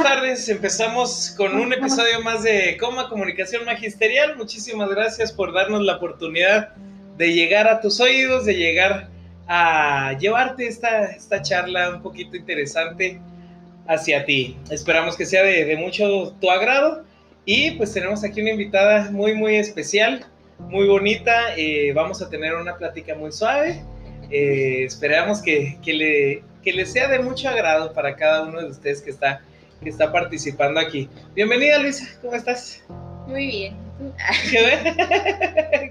Buenas tardes, empezamos con un episodio más de Coma Comunicación Magisterial. Muchísimas gracias por darnos la oportunidad de llegar a tus oídos, de llegar a llevarte esta, esta charla un poquito interesante hacia ti. Esperamos que sea de, mucho tu agrado y pues tenemos aquí una invitada muy, muy especial, muy bonita. Eh, vamos a tener una plática muy suave. Eh, esperamos que, que, le, que le sea de mucho agrado para cada uno de ustedes que está que está participando aquí. Bienvenida Luisa, ¿cómo estás? Muy bien.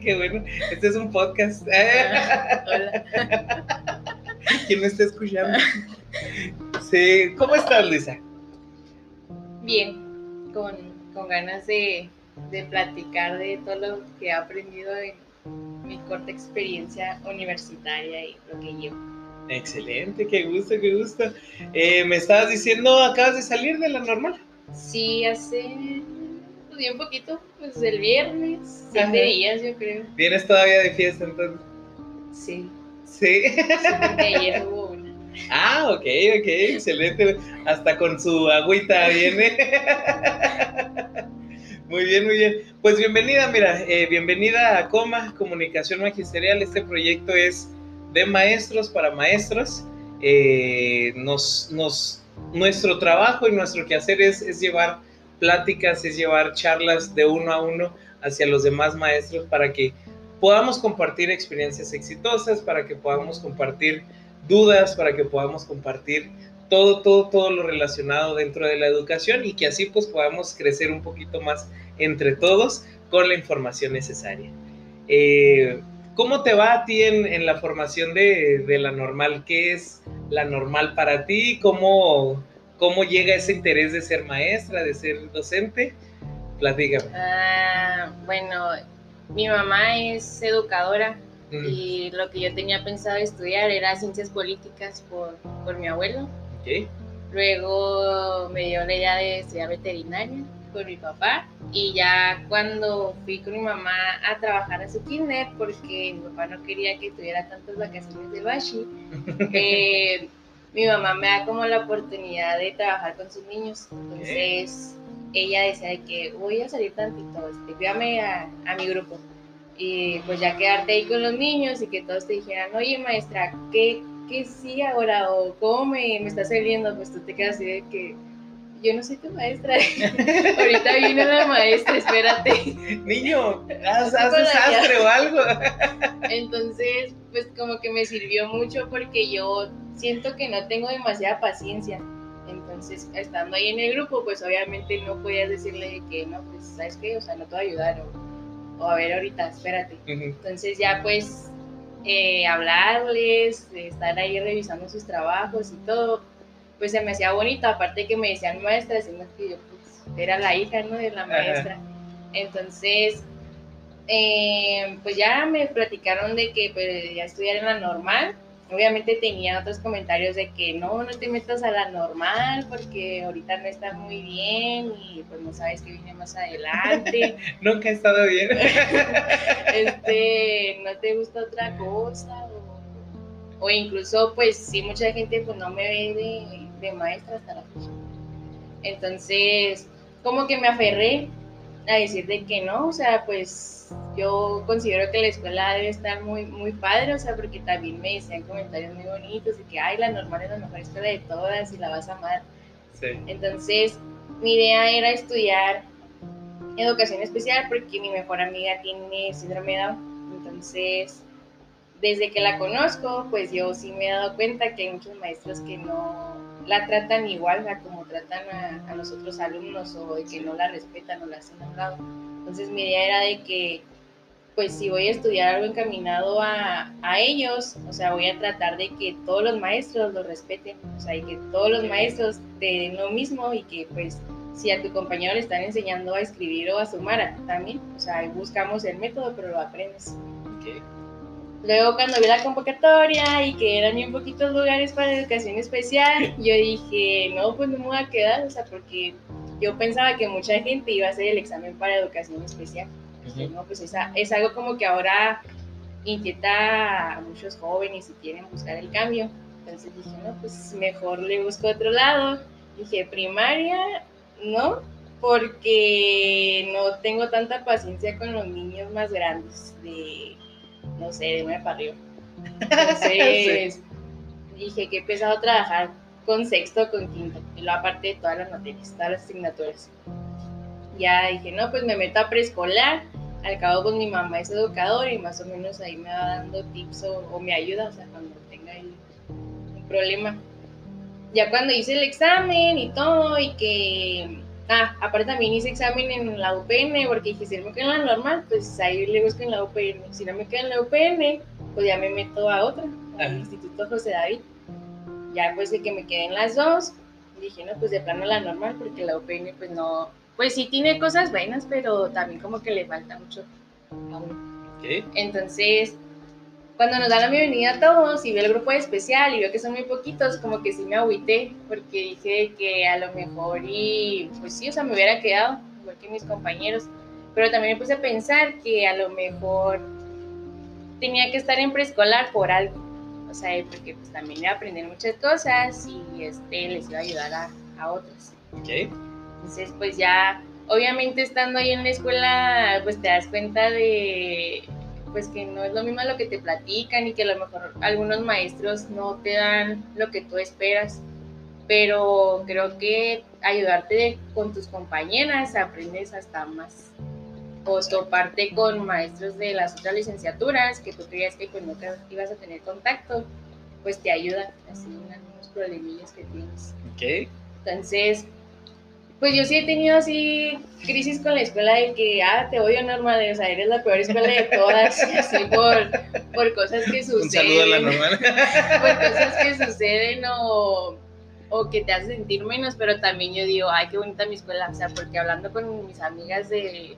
Qué bueno. Este es un podcast. Ah, hola. ¿Quién me está escuchando? Sí, ¿cómo estás Luisa? Bien, con, con ganas de, de platicar de todo lo que he aprendido en mi corta experiencia universitaria y lo que llevo. Excelente, qué gusto, qué gusto. Eh, me estabas diciendo, acabas de salir de la normal. Sí, hace un poquito, pues el viernes, siete días yo creo. ¿Vienes todavía de fiesta entonces? Sí. Sí. ayer hubo una. Ah, ok, ok, excelente. Hasta con su agüita viene. Muy bien, muy bien. Pues bienvenida, mira, eh, bienvenida a Coma, Comunicación Magisterial. Este proyecto es de maestros para maestros. Eh, nos, nuestro trabajo y nuestro quehacer es, es llevar pláticas, es llevar charlas de uno a uno hacia los demás maestros para que podamos compartir experiencias exitosas, para que podamos compartir dudas, para que podamos compartir todo, todo, todo lo relacionado dentro de la educación y que así pues podamos crecer un poquito más entre todos con la información necesaria. Eh, ¿Cómo te va a ti en, la formación de, la normal? ¿Qué es la normal para ti? ¿Cómo, ¿Cómo llega ese interés de ser maestra, de ser docente? Platícame. Ah, bueno, mi mamá es educadora mm. y lo que yo tenía pensado estudiar era ciencias políticas por, por mi abuelo. Luego me dio la idea de estudiar veterinaria con mi papá y ya cuando fui con mi mamá a trabajar a su kinder porque mi papá no quería que tuviera tantas vacaciones de bashi, eh, mi mamá me da como la oportunidad de trabajar con sus niños. Entonces ella decía que voy a salir tantito, este, a, a mi grupo y pues ya quedarte ahí con los niños y que todos te dijeran, oye maestra, ¿qué, qué sí ahora? o cómo me, me está saliendo? Pues tú te quedas así de que yo no soy tu maestra. Ahorita vino la maestra, espérate. Niño, haz, haz desastre o algo. Entonces, pues como que me sirvió mucho porque yo siento que no tengo demasiada paciencia. Entonces, estando ahí en el grupo, pues obviamente no podías decirle que no, pues, ¿sabes qué? O sea, no te voy a ayudar. O, a ver, ahorita, espérate. Entonces, ya pues, eh, hablarles, estar ahí revisando sus trabajos y todo pues se me hacía bonito, aparte que me decían maestra, sino que yo pues, era la hija, ¿no? De la maestra. Entonces, eh, pues ya me platicaron de que pues, ya estudiar en la normal. Obviamente tenía otros comentarios de que no, no te metas a la normal porque ahorita no está muy bien y pues no sabes qué viene más adelante. Nunca he estado bien. este, no te gusta otra cosa o, o incluso pues sí, mucha gente pues no me ve de de maestra hasta la fecha. Entonces, como que me aferré a decir de que no, o sea, pues yo considero que la escuela debe estar muy, muy padre, o sea, porque también me decían comentarios muy bonitos de que, ay, la normal es la mejor escuela de todas y la vas a amar. Sí. Entonces, mi idea era estudiar educación especial porque mi mejor amiga tiene síndrome de Down. Entonces, desde que la conozco, pues yo sí me he dado cuenta que hay muchos maestros que no la tratan igual a como tratan a, los otros alumnos o de que no la respetan o la hacen a un lado. Entonces mi idea era de que, pues si voy a estudiar algo encaminado a, a ellos, o sea, voy a tratar de que todos los maestros lo respeten, o sea, y que todos los maestros te den lo mismo y que pues si a tu compañero le están enseñando a escribir o a sumar, a también, o sea, buscamos el método, pero lo aprendes. Luego cuando vi la convocatoria y que eran bien poquitos lugares para educación especial, yo dije, no, pues no me voy a quedar, o sea, porque yo pensaba que mucha gente iba a hacer el examen para educación especial. no, pues es algo como que ahora inquieta a muchos jóvenes y quieren buscar el cambio. Entonces dije, no, pues mejor le busco otro lado. Dije, primaria, no, porque no tengo tanta paciencia con los niños más grandes de no sé, de nueve para arriba. Entonces dije que he empezado a trabajar con sexto, con quinto, y lo aparte de todas las materias, todas las asignaturas. Ya dije, no, pues me meto a preescolar, al cabo pues mi mamá es educadora y más o menos ahí me va dando tips o, me ayuda, o sea, cuando tenga ahí un problema. Ya cuando hice el examen y todo y que Ah, aparte también hice examen en la UPN, porque dije, si no me queda en la normal, pues ahí le busco en la UPN. Si no me queda en la UPN, pues ya me meto a otra, al Instituto José David. Ya pues de que me queden las dos, dije, no, pues de plano la normal, porque la UPN pues no, pues sí tiene cosas buenas, pero también como que le falta mucho a Entonces, cuando nos dan la bienvenida a todos y veo el grupo especial y veo que son muy poquitos, como que sí me agüité, porque dije que a lo mejor y pues sí, o sea, me hubiera quedado, igual que mis compañeros, pero también me puse a pensar que a lo mejor tenía que estar en preescolar por algo, o sea, porque pues también iba a aprender muchas cosas y este, les iba a ayudar a, a otros. Okay. Entonces, pues ya, obviamente estando ahí en la escuela, pues te das cuenta de pues que no es lo mismo lo que te platican y que a lo mejor algunos maestros no te dan lo que tú esperas, pero creo que ayudarte con tus compañeras aprendes hasta más. O toparte con maestros de las otras licenciaturas que tú creías que pues nunca ibas a tener contacto, pues te ayuda así en algunos problemillas que tienes. Ok. Entonces, pues yo sí he tenido así crisis con la escuela de que, ah, te odio normal, o sea, eres la peor escuela de todas, así por, por cosas que suceden. Un saludo a la normal. Por cosas que suceden o, o que te hacen sentir menos, pero también yo digo, ay, qué bonita mi escuela, o sea, porque hablando con mis amigas de,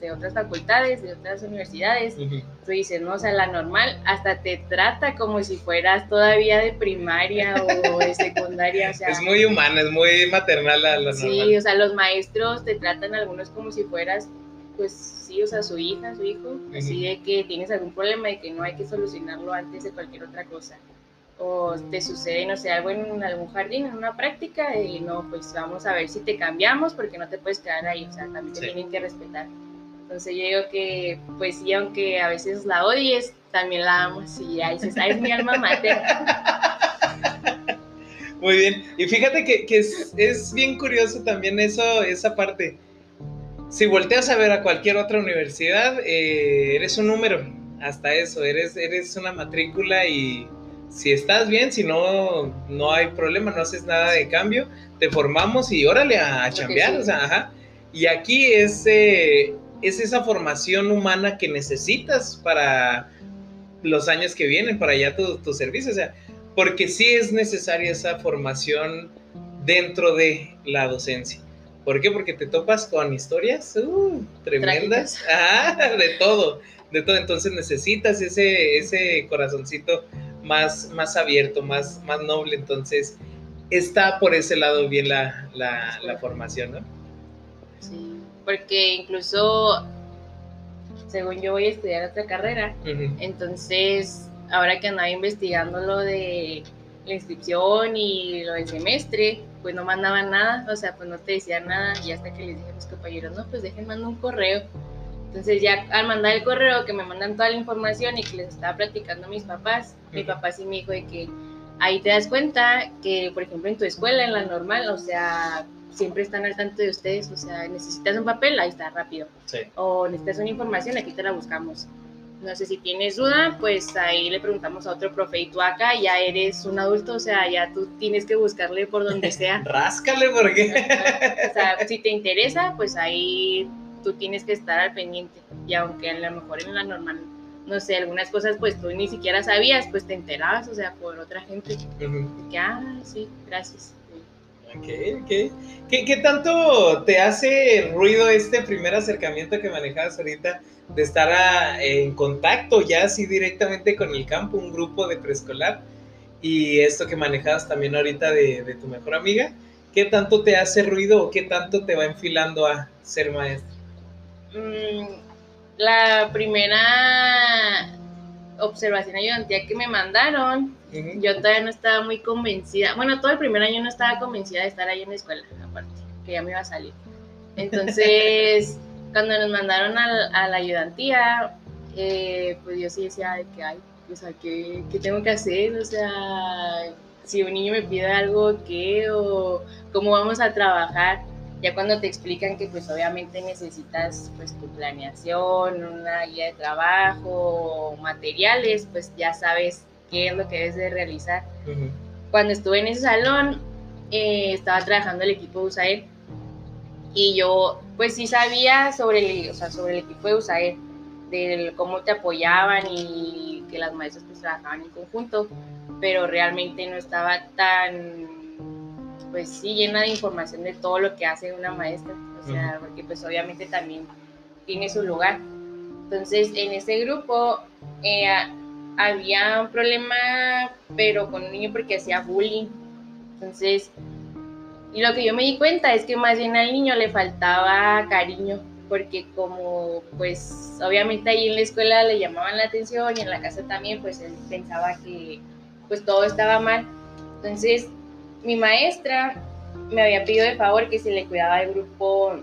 de otras facultades, de otras universidades, tú dices, no, o sea, la normal hasta te trata como si fueras todavía de primaria o de secundaria, o sea. Es muy humana, es muy maternal la, la sí, normal. O sea, los maestros te tratan algunos como si fueras, pues sí, o sea, su hija, su hijo, así de que tienes algún problema y que no hay que solucionarlo antes de cualquier otra cosa. O te sucede, no sé, algo en algún jardín, en una práctica, y no, pues vamos a ver si te cambiamos porque no te puedes quedar ahí, o sea, también te tienen que respetar. Entonces yo digo que, pues sí, aunque a veces la odies, también la amas y ahí dices, es mi alma mater. Muy bien. Y fíjate que, que es, es, bien curioso también eso, esa parte. Si volteas a ver a cualquier otra universidad, eh, eres un número. Hasta eso, eres, eres una matrícula y si estás bien, si no, no hay problema, no haces nada de cambio, te formamos y órale a, chambear. O sea, ajá. Y aquí es, eh, es esa formación humana que necesitas para los años que vienen, para ya tu, tu servicio. O sea, porque sí es necesaria esa formación dentro de la docencia. ¿Por qué? Porque te topas con historias uh, tremendas, de todo, de todo. Entonces necesitas ese, ese corazoncito más, más abierto, más, más noble. Entonces está por ese lado bien la, la, la formación, ¿no? Sí porque incluso, según yo voy a estudiar otra carrera, entonces ahora que andaba investigando lo de la inscripción y lo del semestre, pues no mandaban nada, o sea, pues no te decían nada y hasta que les dije a mis compañeros, no, pues dejen mandar un correo Entonces ya al mandar el correo que me mandan toda la información y que les estaba platicando a mis papás, mi papá sí me dijo de que ahí te das cuenta que, por ejemplo, en tu escuela, en la normal, o sea, siempre están al tanto de ustedes, o sea, necesitas un papel, ahí está rápido. Sí. O necesitas una información, aquí te la buscamos. No sé si tienes duda, pues ahí le preguntamos a otro profe y tú acá ya eres un adulto, o sea, ya tú tienes que buscarle por donde sea. Ráscale porque... o sea, si te interesa, pues ahí tú tienes que estar al pendiente. Y aunque a lo mejor en la normal, no sé, algunas cosas pues tú ni siquiera sabías, pues te enterabas, o sea, por otra gente. Que, ah, sí, gracias. Ok. ¿Qué, ¿Qué, tanto te hace ruido este primer acercamiento que manejabas ahorita de estar en contacto ya así directamente con el campo, un grupo de preescolar? Y esto que manejabas también ahorita de, de tu mejor amiga, ¿qué tanto te hace ruido o qué tanto te va enfilando a ser maestro? Mm, la primera observación ayudantía que me mandaron, yo todavía no estaba muy convencida. Bueno, todo el primer año no estaba convencida de estar ahí en la escuela, aparte, que ya me iba a salir. Entonces, cuando nos mandaron a, la ayudantía, eh, pues yo sí decía de que, hay, o sea, ¿qué, ¿qué, tengo que hacer? O sea, si un niño me pide algo, ¿qué? O cómo vamos a trabajar ya cuando te explican que pues obviamente necesitas pues tu planeación, una guía de trabajo, materiales, pues ya sabes qué es lo que debes de realizar. Cuando estuve en ese salón, eh, estaba trabajando el equipo de USAED y yo pues sí sabía sobre el, sobre el equipo de USAED, de cómo te apoyaban y que las maestras pues trabajaban en conjunto, pero realmente no estaba tan pues sí llena de información de todo lo que hace una maestra, o sea, porque pues obviamente también tiene su lugar. Entonces, en ese grupo eh, había un problema, pero con un niño porque hacía bullying. Entonces, y lo que yo me di cuenta es que más bien al niño le faltaba cariño, porque como pues obviamente ahí en la escuela le llamaban la atención y en la casa también, pues él pensaba que pues todo estaba mal. Entonces, mi maestra me había pedido de favor que se le cuidaba el grupo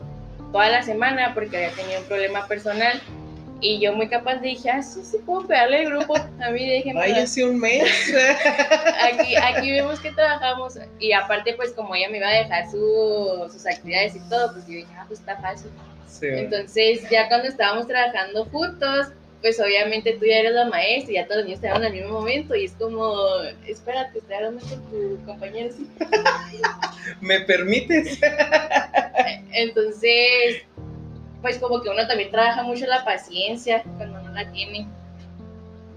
toda la semana porque había tenido un problema personal. Y yo muy capaz dije, ah, sí, sí puedo cuidarle el grupo. A mí déjenme. Ay, hace un mes. aquí, aquí vemos que trabajamos. Y aparte, pues como ella me iba a dejar sus actividades y todo, pues yo dije, ah, pues está fácil. Entonces, ya cuando estábamos trabajando juntos, pues obviamente tú ya eres la maestra y ya todos los niños en al mismo momento y es como, espérate, estoy hablando con tu compañero. ¿Me permites? Entonces, pues como que uno también trabaja mucho la paciencia cuando no la tiene.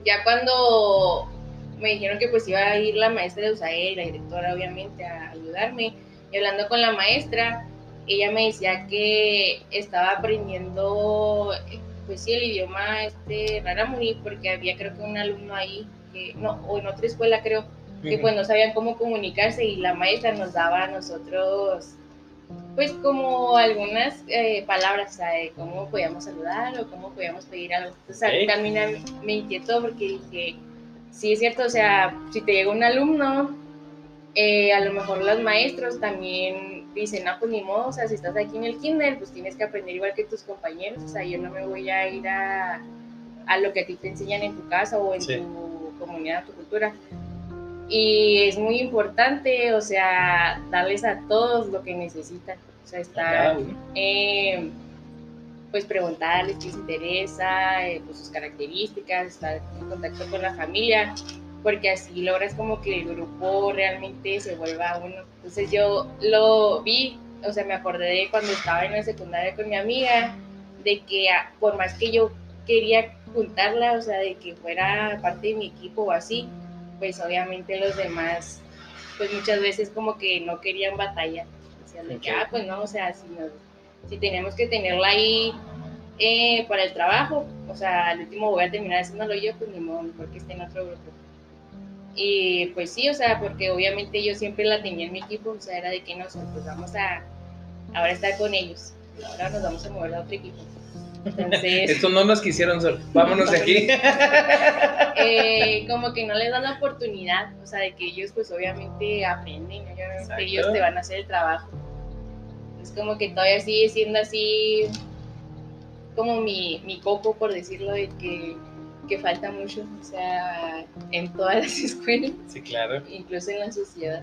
Ya cuando me dijeron que pues iba a ir la maestra de USAE, la directora obviamente, a ayudarme, y hablando con la maestra, ella me decía que estaba aprendiendo pues sí, el idioma este, Raramuri, porque había creo que un alumno ahí, que, no, o en otra escuela creo, que pues no sabían cómo comunicarse y la maestra nos daba a nosotros pues como algunas eh, palabras, de cómo podíamos saludar o cómo podíamos pedir algo. Entonces también me inquietó porque dije, sí es cierto, o sea, si te llega un alumno, eh, a lo mejor los maestros también dicen, no, pues ni modo, o sea, si estás aquí en el kinder, pues tienes que aprender igual que tus compañeros, o sea, yo no me voy a ir a, a lo que a ti te enseñan en tu casa o en tu comunidad, tu cultura. Y es muy importante, o sea, darles a todos lo que necesitan, o sea, estar, eh, pues preguntarles qué les interesa, eh, pues sus características, estar en contacto con la familia porque así logras como que el grupo realmente se vuelva uno. Entonces yo lo vi, o sea, me acordé de cuando estaba en la secundaria con mi amiga, de que ah, por más que yo quería juntarla, o sea, de que fuera parte de mi equipo o así, pues obviamente los demás, pues muchas veces como que no querían batalla. O sea, de que, ah, pues no, o sea, si, si tenemos que tenerla ahí eh, para el trabajo, o sea, al último voy a terminar haciéndolo yo, pues ni modo, porque esté en otro grupo. Y pues sí, o sea, porque obviamente yo siempre la tenía en mi equipo, o sea, era de que nos pues vamos a ahora estar con ellos, ahora nos vamos a mover a otro equipo. Entonces, Esto no nos quisieron solo, vámonos de aquí. Eh, como que no les dan la oportunidad, o sea, de que ellos pues obviamente aprenden, obviamente ellos te van a hacer el trabajo. Es como que todavía sigue siendo así, como mi, mi coco, por decirlo, de que, que falta mucho, o sea, en todas las escuelas. Sí, claro. Incluso en la sociedad.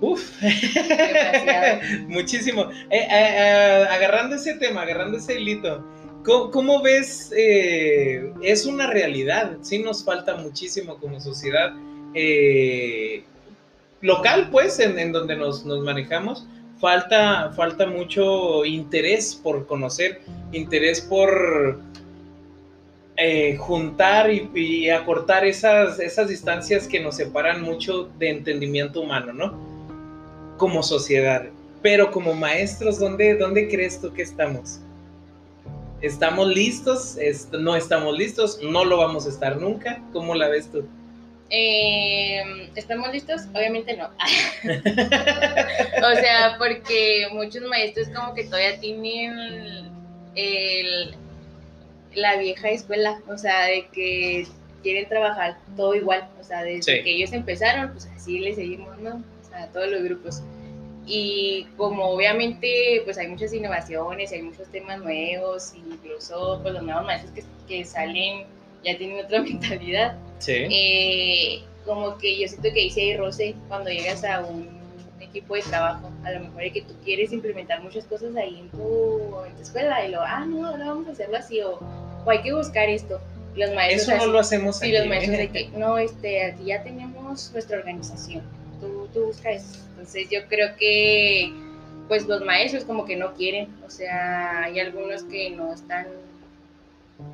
Uf, muchísimo. Eh, eh, eh, agarrando ese tema, agarrando ese hilito, ¿cómo, ves? es una realidad, sí nos falta muchísimo como sociedad local, pues, en, donde nos, manejamos. Falta, falta mucho interés por conocer, interés por juntar y, y, acortar esas, esas distancias que nos separan mucho de entendimiento humano, ¿no? Como sociedad. Pero como maestros, ¿dónde, dónde crees tú que estamos? ¿Estamos listos? ¿No estamos listos? ¿No lo vamos a estar nunca? ¿Cómo la ves tú? Em, ¿Estamos listos? Obviamente no. o sea, porque muchos maestros como que todavía tienen el, la vieja escuela, o sea, de que quieren trabajar todo igual, o sea, desde que ellos empezaron, pues así le seguimos, ¿no? A todos los grupos. Y como obviamente pues hay muchas innovaciones, hay muchos temas nuevos, incluso pues los nuevos maestros que, que salen ya tienen otra mentalidad. Eh, como que yo siento que dice roce cuando llegas a un equipo de trabajo. A lo mejor es que tú quieres implementar muchas cosas ahí en tu, escuela y lo, ah, no, ahora vamos a hacerlo así o, hay que buscar esto. Los maestros Eso no lo hacemos aquí. los maestros de que, no, este, aquí ya tenemos nuestra organización tú, tú buscas. Entonces yo creo que pues los maestros como que no quieren, o sea, hay algunos que no están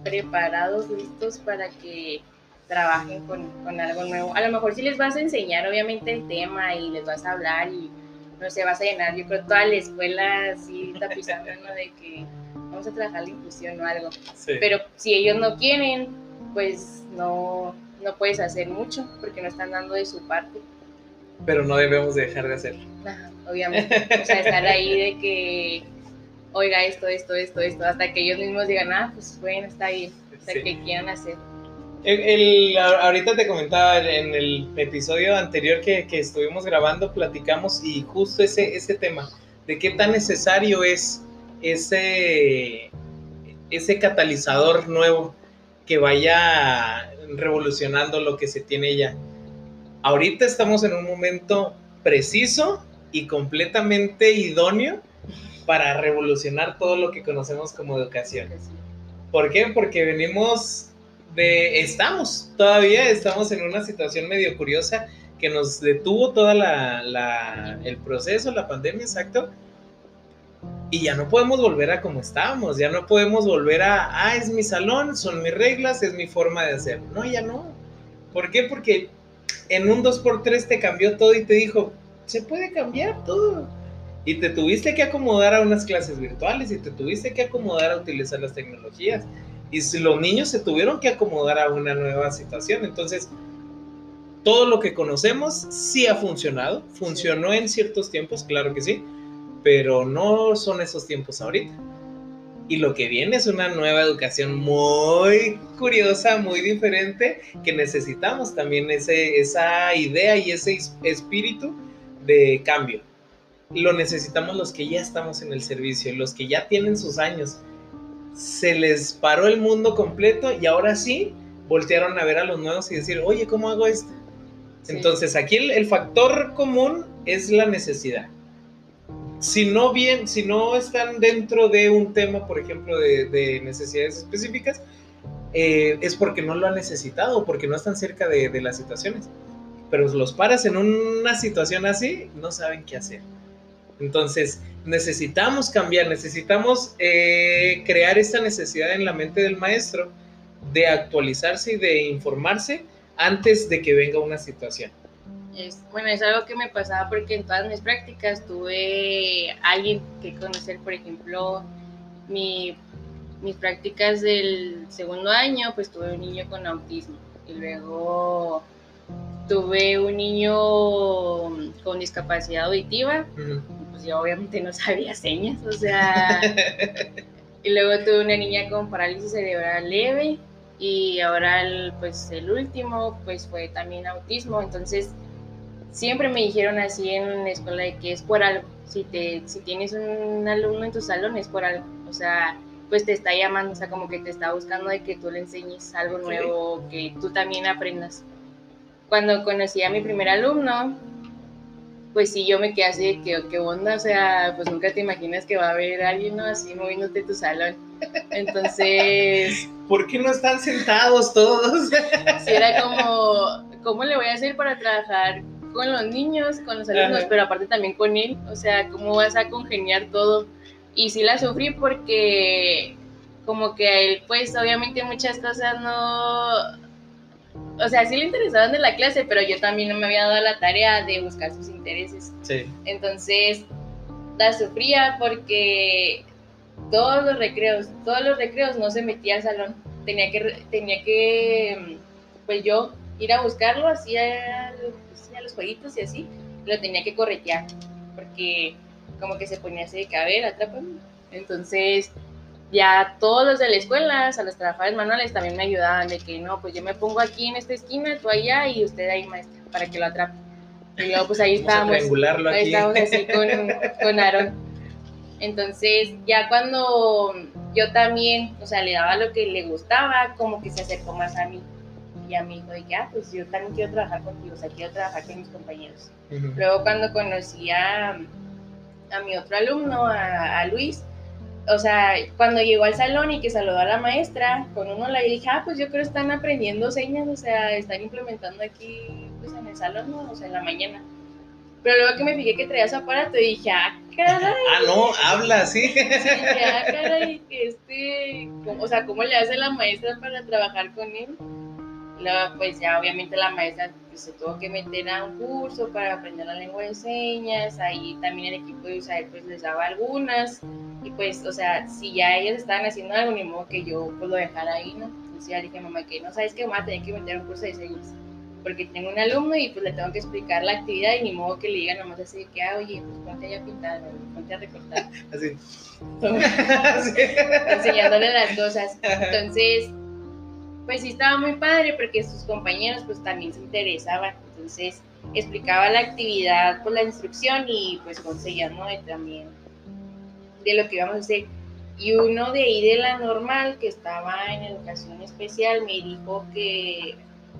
preparados, listos para que trabajen con, con, algo nuevo. A lo mejor sí les vas a enseñar obviamente el tema y les vas a hablar y no sé, vas a llenar, yo creo toda la escuela así tapizando de que vamos a trabajar la inclusión o algo. Pero si ellos no quieren, pues no, no puedes hacer mucho porque no están dando de su parte pero no debemos dejar de hacerlo. obviamente. O sea, estar ahí de que, oiga, esto, esto, esto, esto, hasta que ellos mismos digan, ah, pues bueno, está ahí, o sea, que quieran hacer. El, ahorita te comentaba en el episodio anterior que, que, estuvimos grabando, platicamos y justo ese, ese tema, de qué tan necesario es ese, ese catalizador nuevo que vaya revolucionando lo que se tiene ya ahorita estamos en un momento preciso y completamente idóneo para revolucionar todo lo que conocemos como educación. ¿Por qué? Porque venimos de, estamos, todavía estamos en una situación medio curiosa que nos detuvo toda la, el proceso, la pandemia, exacto. Y ya no podemos volver a como estábamos, ya no podemos volver a, ah, es mi salón, son mis reglas, es mi forma de hacer. No, ya no. ¿Por qué? Porque en un 2x3 te cambió todo y te dijo, se puede cambiar todo. Y te tuviste que acomodar a unas clases virtuales y te tuviste que acomodar a utilizar las tecnologías. Y los niños se tuvieron que acomodar a una nueva situación. Entonces, todo lo que conocemos sí ha funcionado. Funcionó en ciertos tiempos, claro que sí, pero no son esos tiempos ahorita. Y lo que viene es una nueva educación muy curiosa, muy diferente, que necesitamos también ese, esa idea y ese espíritu de cambio. Lo necesitamos los que ya estamos en el servicio, los que ya tienen sus años. Se les paró el mundo completo y ahora sí voltearon a ver a los nuevos y decir, oye, ¿cómo hago esto? Entonces aquí el factor común es la necesidad si no bien, si no están dentro de un tema, por ejemplo, de, necesidades específicas, eh, es porque no lo han necesitado, porque no están cerca de, las situaciones. Pero los paras en una situación así, no saben qué hacer. Entonces, necesitamos cambiar, necesitamos eh, crear esta necesidad en la mente del maestro de actualizarse y de informarse antes de que venga una situación. Es, bueno, es algo que me pasaba porque en todas mis prácticas tuve alguien que conocer, por ejemplo, mi, mis prácticas del segundo año, pues tuve un niño con autismo y luego tuve un niño con discapacidad auditiva, pues yo obviamente no sabía señas, o sea, y luego tuve una niña con parálisis cerebral leve y ahora el, pues el último pues fue también autismo, entonces siempre me dijeron así en la escuela de que es por algo. Si, te, si tienes un alumno en tu salón es por algo. O sea, pues te está llamando, o sea, como que te está buscando de que tú le enseñes algo nuevo, que tú también aprendas. Cuando conocí a mi primer alumno, pues sí, yo me quedé así de que, qué onda, o sea, pues nunca te imaginas que va a haber alguien ¿no? así moviéndote tu salón. Entonces... ¿Por qué no están sentados todos? sí, era como, ¿cómo le voy a hacer para trabajar con los niños, con los alumnos, pero aparte también con él? O sea, ¿cómo vas a congeniar todo? Y sí la sufrí porque como que a él, pues obviamente muchas cosas no o sea, sí le interesaban de la clase, pero yo también no me había dado la tarea de buscar sus intereses. Sí. Entonces, la sufría porque todos los recreos, todos los recreos no se metía al salón. Tenía que, tenía que, pues yo, ir a buscarlo, hacía los jueguitos y así, lo tenía que corretear, porque como que se ponía así de que, a ver, atrápame. Entonces, ya todos los de la escuela, o sea, los trabajadores manuales también me ayudaban de que no, pues yo me pongo aquí en esta esquina, tú allá y usted ahí, maestra, para que lo atrape. Y luego, pues ahí estábamos. ahí estábamos así con, con Aaron. Entonces, ya cuando yo también, o sea, le daba lo que le gustaba, como que se acercó más a mí. Y a mí dijo, ya, ah, pues yo también quiero trabajar contigo, o sea, quiero trabajar con mis compañeros. Luego cuando conocí a, a mi otro alumno, a, a Luis, o sea, cuando llegó al salón y que saludó a la maestra, con uno le dije, ah, pues yo creo que están aprendiendo señas, o sea, están implementando aquí, pues en el salón, ¿no? o sea, en la mañana. Pero luego que me fijé que traía su aparato y dije, ah, caray. Ah, no, habla, sí. sí dije, ah, caray, que este, o sea, ¿cómo le hace la maestra para trabajar con él? Luego, pues ya obviamente la maestra pues, se tuvo que meter a un curso para aprender la lengua de señas, ahí también el equipo de USAID pues les daba algunas, y pues, o sea, si ya ellas estaban haciendo algo, ni modo que yo pues lo dejara ahí, ¿no? Entonces ya dije, mamá, que no sabes que mamá, tenía que meter un curso de señas, porque tengo un alumno y pues le tengo que explicar la actividad y ni modo que le diga nomás así que, ah, oye, pues ponte ya a pintar, ponte a recortar. Así. Enseñándole las cosas. Entonces, pues sí estaba muy padre porque sus compañeros pues también se interesaban. Entonces, explicaba la actividad por la instrucción y pues conseguían, ¿no? también de lo que íbamos a hacer. Y uno de ahí de la normal, que estaba en educación especial, me dijo que,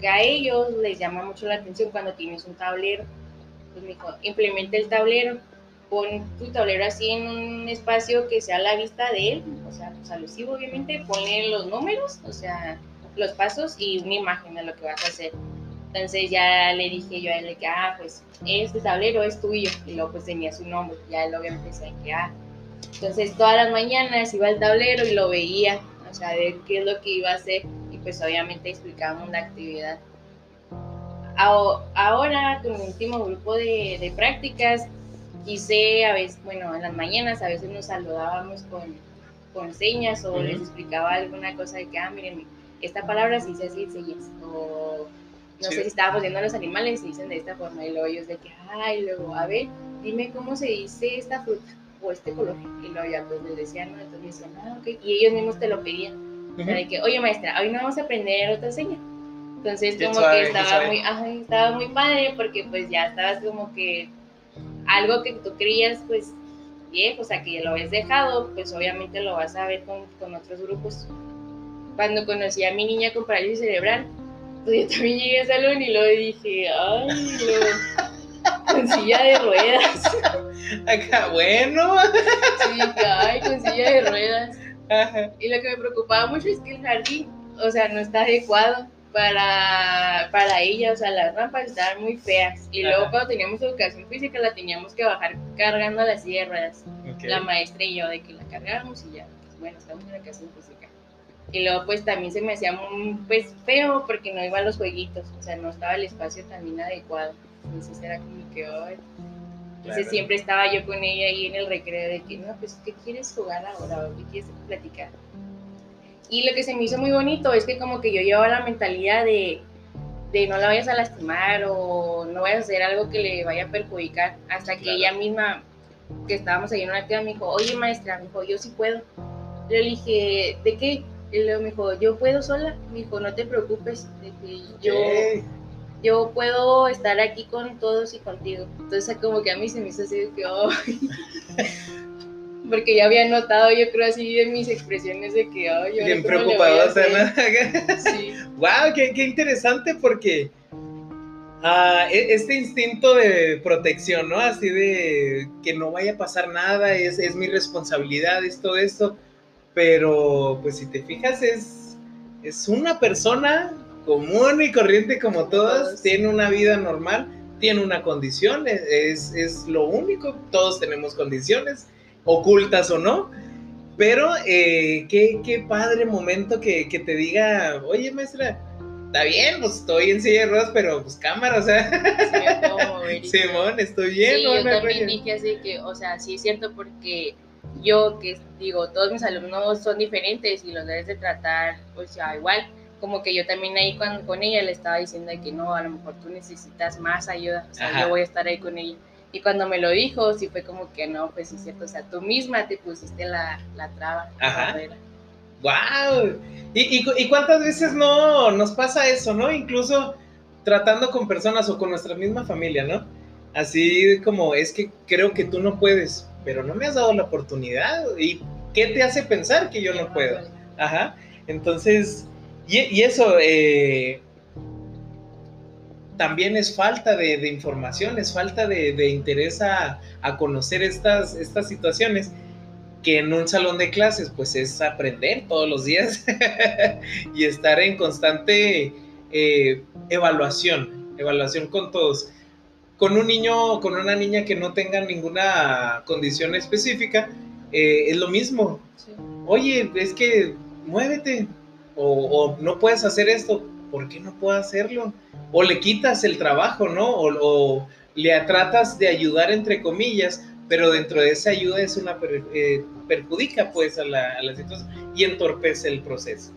a ellos les llama mucho la atención cuando tienes un tablero. Pues implementa el tablero, pon tu tablero así en un espacio que sea a la vista de él, o sea, pues alusivo obviamente, ponle los números, o sea, los pasos y una imagen de lo que vas a hacer. Entonces ya le dije yo a él que, ah, pues este tablero es tuyo. Y luego pues tenía su nombre. Ya él obviamente decía que, ah, entonces todas las mañanas iba al tablero y lo veía, o sea, ver qué es lo que iba a hacer y pues obviamente explicábamos la actividad. Ahora con el último grupo de, de prácticas quise a veces, bueno, en las mañanas a veces nos saludábamos con, con señas o les explicaba alguna cosa de que, ah, miren, esta palabra se dice así, señas, o no sé si estábamos viendo a los animales, se dicen de esta forma, y luego ellos de que, ay, luego, a ver, dime cómo se dice esta fruta o este color. Y luego ya pues les decían, ¿no? Entonces decían, ah, ok. Y ellos mismos te lo pedían. O sea, de que, oye maestra, hoy no vamos a aprender otra seña. Entonces como que estaba muy, ay, estaba muy padre porque pues ya estabas como que algo que tú creías pues viejo, o sea que ya lo habías dejado, pues obviamente lo vas a ver con, con otros grupos. Cuando conocí a mi niña con parálisis cerebral, pues yo también llegué al salón y lo dije, ay, lo con silla de ruedas. Acá, bueno. Sí, ay, con silla de ruedas. Y lo que me preocupaba mucho es que el jardín, o sea, no está adecuado para, para ella, o sea, las rampas estaban muy feas. Y luego cuando teníamos educación física la teníamos que bajar cargando la silla de ruedas. La maestra y yo, de que la cargáramos y ya, pues, bueno, estamos en educación física. Y luego pues también se me hacía muy pues, feo porque no iban los jueguitos, o sea, no estaba el espacio también adecuado. Entonces era como que, ay. Entonces siempre estaba yo con ella ahí en el recreo de que, no, pues, ¿qué quieres jugar ahora? ¿O qué quieres platicar? Y lo que se me hizo muy bonito es que como que yo llevaba la mentalidad de, de no la vayas a lastimar o no vayas a hacer algo que le vaya a perjudicar. Hasta que ella misma, que estábamos ahí en una actividad, me dijo, oye maestra, me dijo, yo sí puedo. Le dije, ¿de qué? Y luego me dijo, yo puedo sola. Me dijo, no te preocupes, de que yo yo puedo estar aquí con todos y contigo. Entonces como que a mí se me hizo así de que, porque ya había notado, yo creo así de mis expresiones de que, yo Bien preocupado, ¿no? Sí. wow, qué, qué interesante porque ah, e, este instinto de protección, ¿no? Así de que no vaya a pasar nada, es, es mi responsabilidad, es todo esto. Pero, pues si te fijas, es, es una persona común y corriente como todas, tiene una vida normal, tiene una condición, es, es lo único, todos tenemos condiciones, ocultas o no. Pero eh, qué, qué, padre momento que, que, te diga, oye maestra, está bien, pues estoy en silla de ruedas, pero pues cámara, o sea. Simón, estoy bien. Sí, yo también dije así que, o sea, sí es cierto porque yo que digo, todos mis alumnos son diferentes y los debes de tratar, o sea, igual como que yo también ahí con, con ella le estaba diciendo que no, a lo mejor tú necesitas más ayuda, o sea, yo voy a estar ahí con ella. Y cuando me lo dijo, sí fue como que no, pues sí es cierto, o sea, tú misma te pusiste la, la traba, Ajá. ¡Wow! ¿Y, y, y cuántas veces no nos pasa eso, no? Incluso tratando con personas o con nuestra misma familia, ¿no? Así como es que creo que tú no puedes, pero no me has dado la oportunidad. ¿Y qué te hace pensar que yo no puedo? Ajá. Entonces, y, eso eh, también es falta de, información, es falta de, interés a, conocer estas, estas situaciones que en un salón de clases pues es aprender todos los días y estar en constante eh, evaluación, evaluación con todos. Con un niño, con una niña que no tenga ninguna condición específica, eh, es lo mismo. Oye, es que muévete, o, no puedes hacer esto, ¿por qué no puedo hacerlo? O le quitas el trabajo, ¿no? O, le tratas de ayudar entre comillas, pero dentro de esa ayuda es una eh, perjudica pues a la, a la, situación y entorpece el proceso.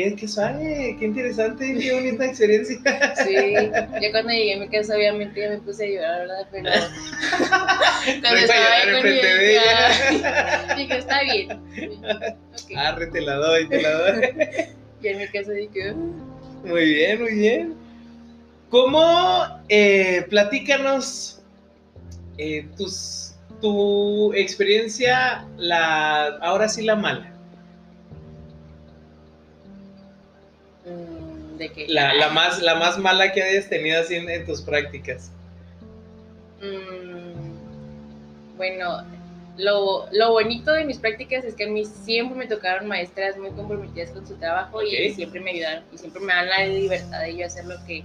Qué, qué suave, qué interesante, qué bonita experiencia. Sí, yo cuando llegué a mi casa obviamente ya me puse a llorar, ¿verdad? Pero cuando estaba ahí con de ella, dije, está bien. Okay. Arre, te la doy, te la doy. y en mi casa dije, muy bien, muy bien. ¿Cómo, eh, platícanos eh, tus, tu experiencia, la, ahora sí la mala? La, más, la más mala que hayas tenido así en, tus prácticas. Mm, bueno, lo, lo, bonito de mis prácticas es que a mí siempre me tocaron maestras muy comprometidas con su trabajo y siempre me ayudaron y siempre me dan la libertad de yo hacer lo que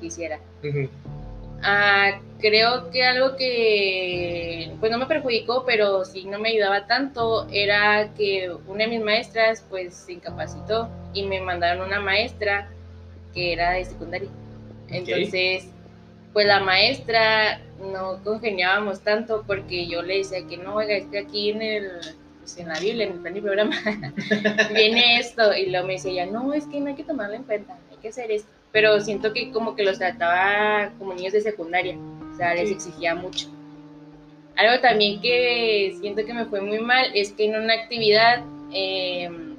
quisiera. Ah, creo que algo que pues no me perjudicó, pero sí no me ayudaba tanto, era que una de mis maestras pues se incapacitó y me mandaron una maestra que era de secundaria. Entonces, pues la maestra no congeniábamos tanto porque yo le decía que no, oiga, es que aquí en el pues en la Biblia, en el plan y programa, viene esto, y luego me decía, no, es que no hay que tomarlo en cuenta, hay que hacer esto, pero siento que como que los trataba como niños de secundaria, o sea, les exigía mucho. Algo también que siento que me fue muy mal es que en una actividad, em,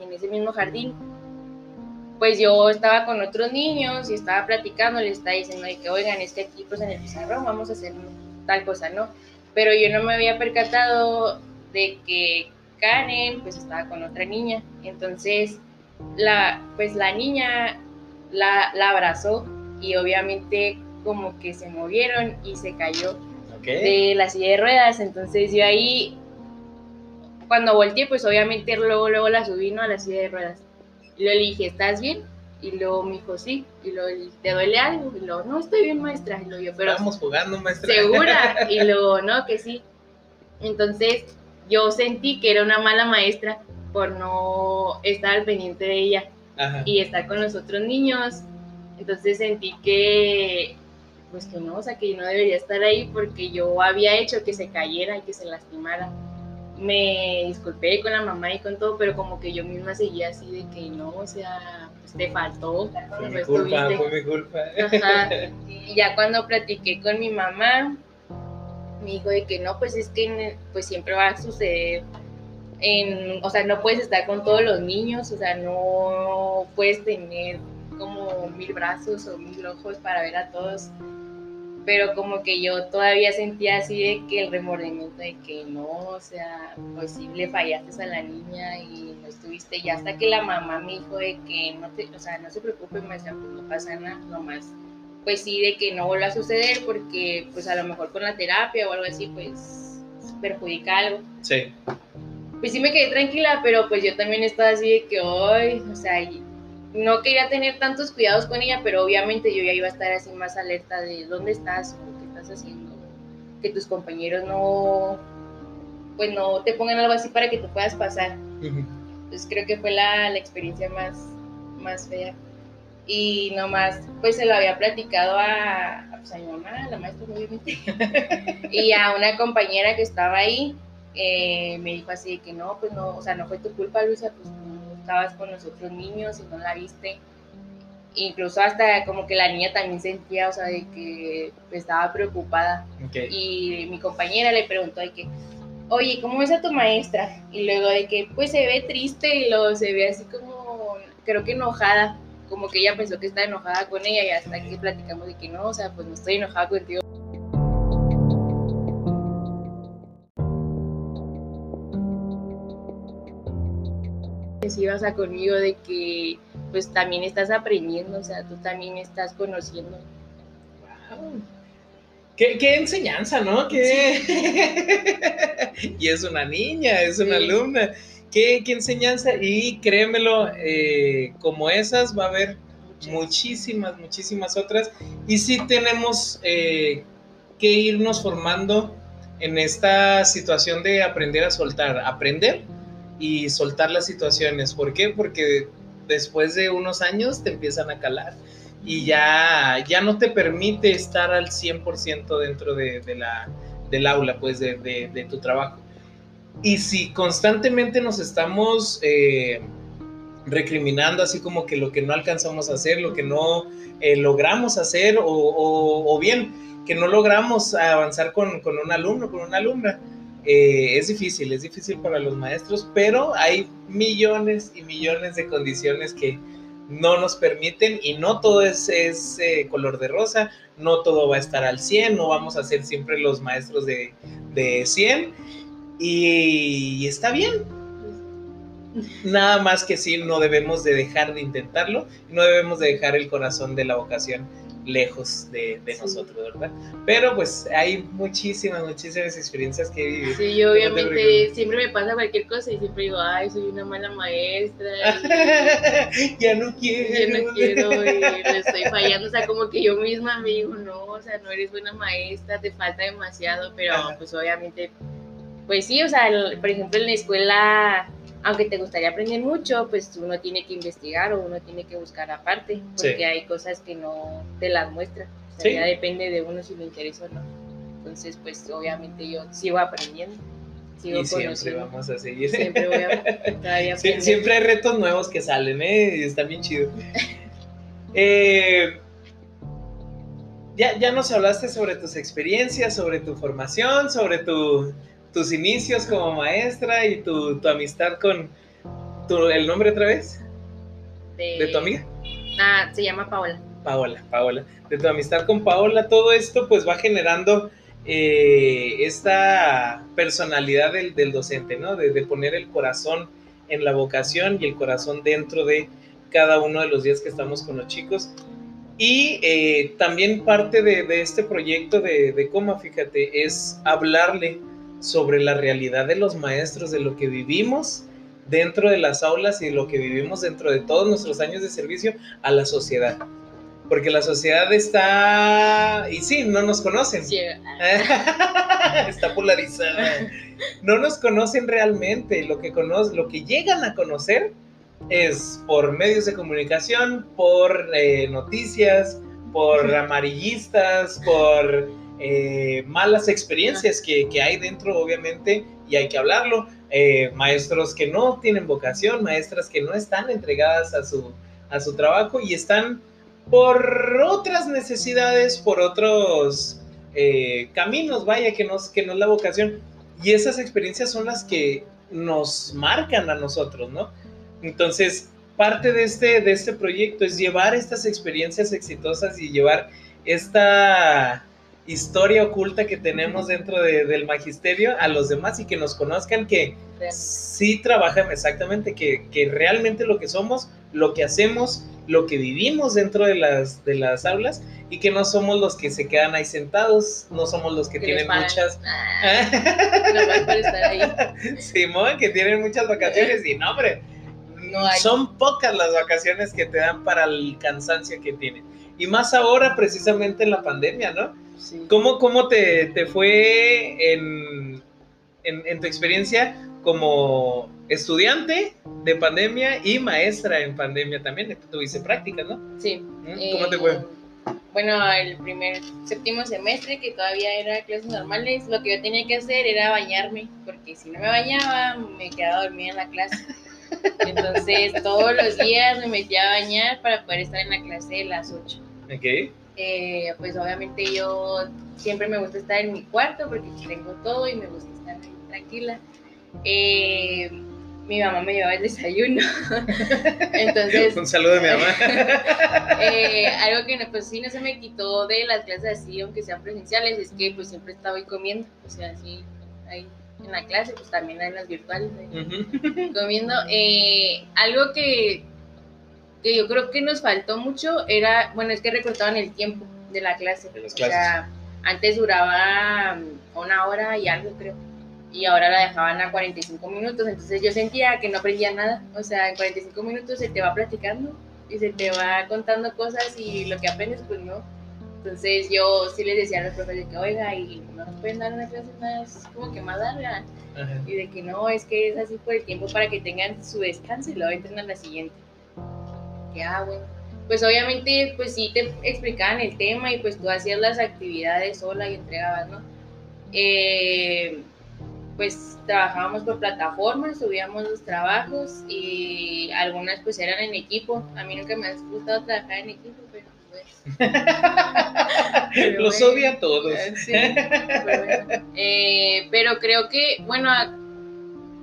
en ese mismo jardín, pues yo estaba con otros niños y estaba platicando, les estaba diciendo que, oigan, es que aquí pues en el pizarrón vamos a hacer tal cosa, ¿no? Pero yo no me había percatado de que Karen pues estaba con otra niña, entonces la, pues la niña la, la abrazó y obviamente como que se movieron y se cayó de la silla de ruedas, entonces yo ahí cuando volteé pues obviamente luego luego la subí ¿no? a la silla de ruedas y luego le dije, ¿estás bien? Y luego me dijo, sí. Y luego, ¿te duele algo? Y luego, no, estoy bien, maestra. Y luego yo, pero. Estamos jugando, maestra. ¿Segura? Y luego, no, que sí. Entonces, yo sentí que era una mala maestra por no estar al pendiente de ella y estar con los otros niños. Entonces sentí que, pues que no, o sea, que yo no debería estar ahí porque yo había hecho que se cayera y que se lastimara me disculpé con la mamá y con todo, pero como que yo misma seguía así de que no, o sea, pues te faltó. Fue mi culpa, fue mi culpa. Y ya cuando platiqué con mi mamá, me dijo de que no, pues es que pues siempre va a suceder. En, o sea, no puedes estar con todos los niños, o sea, no puedes tener como mil brazos o mil ojos para ver a todos. Pero como que yo todavía sentía así de que el remordimiento de que no, o sea, pues sí le fallaste a la niña y no estuviste, y hasta que la mamá me dijo de que no te, o sea, no se preocupe, me decía, pues no pasa nada, nomás, pues sí, de que no vuelva a suceder porque pues a lo mejor con la terapia o algo así, pues perjudica algo. Sí. Pues sí me quedé tranquila, pero pues yo también estaba así de que hoy, o sea, no quería tener tantos cuidados con ella, pero obviamente yo ya iba a estar así más alerta de dónde estás o qué estás haciendo, que tus compañeros no, pues no te pongan algo así para que tú puedas pasar. Entonces creo que fue la, la, experiencia más, más fea. Y nomás, pues se lo había platicado a, pues, a mi mamá, a la maestra obviamente, y a una compañera que estaba ahí, eh, me dijo así que no, pues no, o sea, no fue tu culpa, Luisa, pues estabas con los otros niños y no la viste. Incluso hasta como que la niña también sentía, o sea, de que estaba preocupada. Y mi compañera le preguntó de que, oye, ¿cómo ves a tu maestra? Y luego de que, pues se ve triste y luego se ve así como, creo que enojada. Como que ella pensó que estaba enojada con ella y hasta que platicamos de que no, o sea, pues no estoy enojada contigo. Si vas a conmigo de que pues también estás aprendiendo, o sea, tú también estás conociendo. Qué, enseñanza, ¿no? ¿Qué... y es una niña, es una alumna. Qué, enseñanza. Y créemelo, eh, como esas va a haber muchísimas, muchísimas otras. Y sí tenemos eh, que irnos formando en esta situación de aprender a soltar. Aprender y soltar las situaciones. ¿Por qué? Porque después de unos años te empiezan a calar y ya, ya no te permite estar al 100% dentro de, la, del aula, pues de, tu trabajo. Y si constantemente nos estamos eh, recriminando así como que lo que no alcanzamos a hacer, lo que no eh, logramos hacer, o, bien que no logramos avanzar con, con un alumno, con una alumna, eh, es difícil, es difícil para los maestros, pero hay millones y millones de condiciones que no nos permiten y no todo es, eh, color de rosa, no todo va a estar al 100, no vamos a ser siempre los maestros de, de 100 y, está bien. Nada más que sí, no debemos de dejar de intentarlo, no debemos de dejar el corazón de la vocación lejos de, nosotros, ¿verdad? Pero pues hay muchísimas, muchísimas experiencias que vivir. Sí, yo obviamente siempre me pasa cualquier cosa y siempre digo, ay, soy una mala maestra. ya no quiero. Ya no quiero y le estoy fallando, o sea, como que yo misma me digo, no, o sea, no eres buena maestra, te falta demasiado, pero pues obviamente, pues sí, o sea, por ejemplo en la escuela aunque te gustaría aprender mucho, pues uno tiene que investigar o uno tiene que buscar aparte, porque hay cosas que no te las muestran. O sea, ya depende de uno si le interesa o no. Entonces, pues obviamente yo sigo aprendiendo. Sigo y siempre vamos a seguir. Siempre voy a Siempre hay retos nuevos que salen, ¿eh? Y está bien chido. eh, ya, ya nos hablaste sobre tus experiencias, sobre tu formación, sobre tu, tus inicios como maestra y tu, amistad con tu, el nombre otra vez de, tu amiga. Ah, se llama Paola. Paola, Paola. De tu amistad con Paola, todo esto pues va generando eh, esta personalidad del, docente, ¿no? De, poner el corazón en la vocación y el corazón dentro de cada uno de los días que estamos con los chicos. Y eh, también parte de, este proyecto de, de Coma, fíjate, es hablarle sobre la realidad de los maestros, de lo que vivimos dentro de las aulas y lo que vivimos dentro de todos nuestros años de servicio a la sociedad. Porque la sociedad está, y sí, no nos conocen. está polarizada. No nos conocen realmente. Lo que, lo que llegan a conocer es por medios de comunicación, por eh, noticias, por amarillistas, por eh, malas experiencias que, hay dentro, obviamente, y hay que hablarlo. Eh, maestros que no tienen vocación, maestras que no están entregadas a su, a su trabajo y están por otras necesidades, por otros eh, caminos, vaya, que, nos, que no es la vocación. Y esas experiencias son las que nos marcan a nosotros, ¿no? Entonces, parte de este, de este proyecto es llevar estas experiencias exitosas y llevar esta historia oculta que tenemos dentro del magisterio a los demás y que nos conozcan que sí trabajan exactamente, que, que, realmente lo que somos, lo que hacemos, lo que vivimos dentro de las, de las aulas y que no somos los que se quedan ahí sentados, no somos los que, tienen muchas... Ah, Simón, que tienen muchas vacaciones y no, hombre, son pocas las vacaciones que te dan para el cansancio que tienen. Y más ahora precisamente en la pandemia, ¿no? ¿Cómo, cómo te, te fue en, en, tu experiencia como estudiante de pandemia y maestra en pandemia también? Tuviste prácticas, ¿no? Sí. ¿Mm? ¿Cómo te fue? Eh, bueno, el primer séptimo semestre, que todavía era clases normales, lo que yo tenía que hacer era bañarme, porque si no me bañaba, me quedaba dormida en la clase. Entonces, todos los días me metía a bañar para poder estar en la clase de las 8. Ok. Eh, pues obviamente yo siempre me gusta estar en mi cuarto porque tengo todo y me gusta estar tranquila. Eh, mi mamá me llevaba el desayuno. Entonces. Un saludo de mi mamá. Eh, algo que pues sí no se me quitó de las clases así, aunque sean presenciales, es que pues siempre estaba ahí comiendo. O sea, así ahí en la clase, pues también en las virtuales, comiendo. algo que que yo creo que nos faltó mucho era, bueno, es que recortaban el tiempo de la clase. o sea, antes duraba mm, una hora y algo, creo. Y ahora la dejaban a 45 minutos. Entonces yo sentía que no aprendía nada. O sea, en 45 minutos se te va platicando y se te va contando cosas y lo que aprendes, pues no. Entonces yo sí les decía a los profesores que, oiga, y no nos pueden dar una clase más, como que más larga. Y de que no, es que es así por el tiempo para que tengan su descanso y luego entren a la siguiente ah, bueno. Pues obviamente, pues sí te explicaban el tema y pues tú hacías las actividades sola y entregabas, ¿no? Eh, pues trabajábamos por plataformas, subíamos los trabajos y algunas pues eran en equipo. A mí nunca me ha gustado trabajar en equipo, pero pues... los odia a todos. Sí, eh, pero creo que, bueno,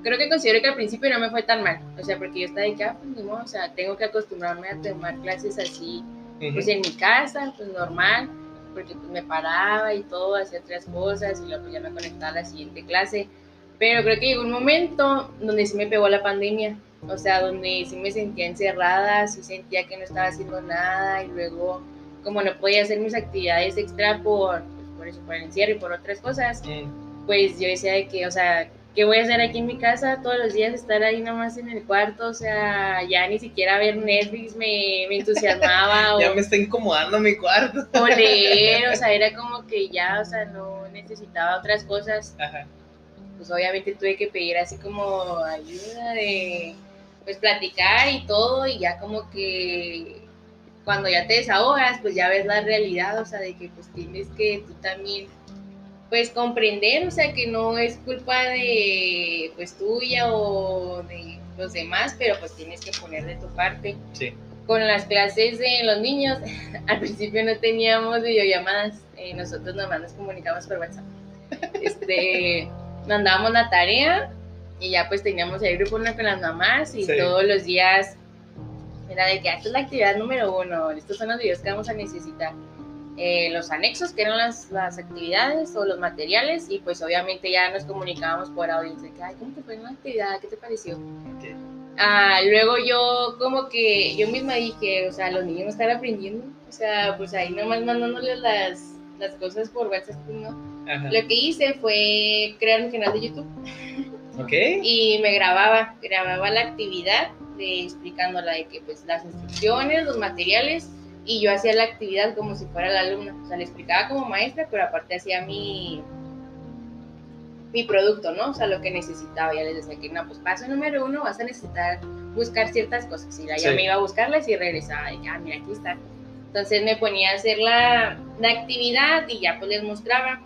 creo que considero que al principio no me fue tan mal, o sea, porque yo estaba de que, ah, pues, o sea, tengo que acostumbrarme a tomar clases así, pues en mi casa, pues normal, porque pues me paraba y todo, hacía tres cosas y luego ya me conectaba a la siguiente clase, pero creo que llegó un momento donde sí me pegó la pandemia, o sea, donde sí me sentía encerrada, sí sentía que no estaba haciendo nada y luego como no podía hacer mis actividades extra por, pues, por eso, por el encierro y por otras cosas, pues yo decía de que, o sea, ¿qué voy a hacer aquí en mi casa todos los días? Estar ahí nomás en el cuarto, o sea, ya ni siquiera ver Netflix me, me entusiasmaba. ya me está incomodando mi cuarto. o leer, o sea, era como que ya, o sea, no necesitaba otras cosas. Ajá. Pues obviamente tuve que pedir así como ayuda de, pues platicar y todo, y ya como que cuando ya te desahogas, pues ya ves la realidad, o sea, de que pues tienes que tú también pues comprender, o sea, que no es culpa de pues tuya o de los demás, pero pues tienes que poner de tu parte. Sí. Con las clases de los niños, al principio no teníamos videollamadas, eh, nosotros nomás nos comunicamos por WhatsApp. Este, mandábamos la tarea y ya pues teníamos el grupo con las mamás y todos los días era de que esta es la actividad número uno, estos son los videos que vamos a necesitar eh, los anexos, que eran las, las, actividades o los materiales, y pues obviamente ya nos comunicábamos por audio, de que, ay, ¿cómo te fue la actividad? ¿Qué te pareció? Ah, luego yo como que yo misma dije, o sea, los niños no están aprendiendo, o sea, pues ahí nomás mandándoles las, las cosas por WhatsApp, ¿no? Lo que hice fue crear un canal de YouTube. Okay. y me grababa, grababa la actividad de, explicándola de que pues las instrucciones, los materiales y yo hacía la actividad como si fuera la alumna, o sea, le explicaba como maestra, pero aparte hacía mi, mi producto, ¿no? O sea, lo que necesitaba, ya les decía que, no, pues paso número uno, vas a necesitar buscar ciertas cosas, y ya me iba a buscarlas y regresaba, y ya, mira, aquí está. Entonces me ponía a hacer la, la actividad y ya pues les mostraba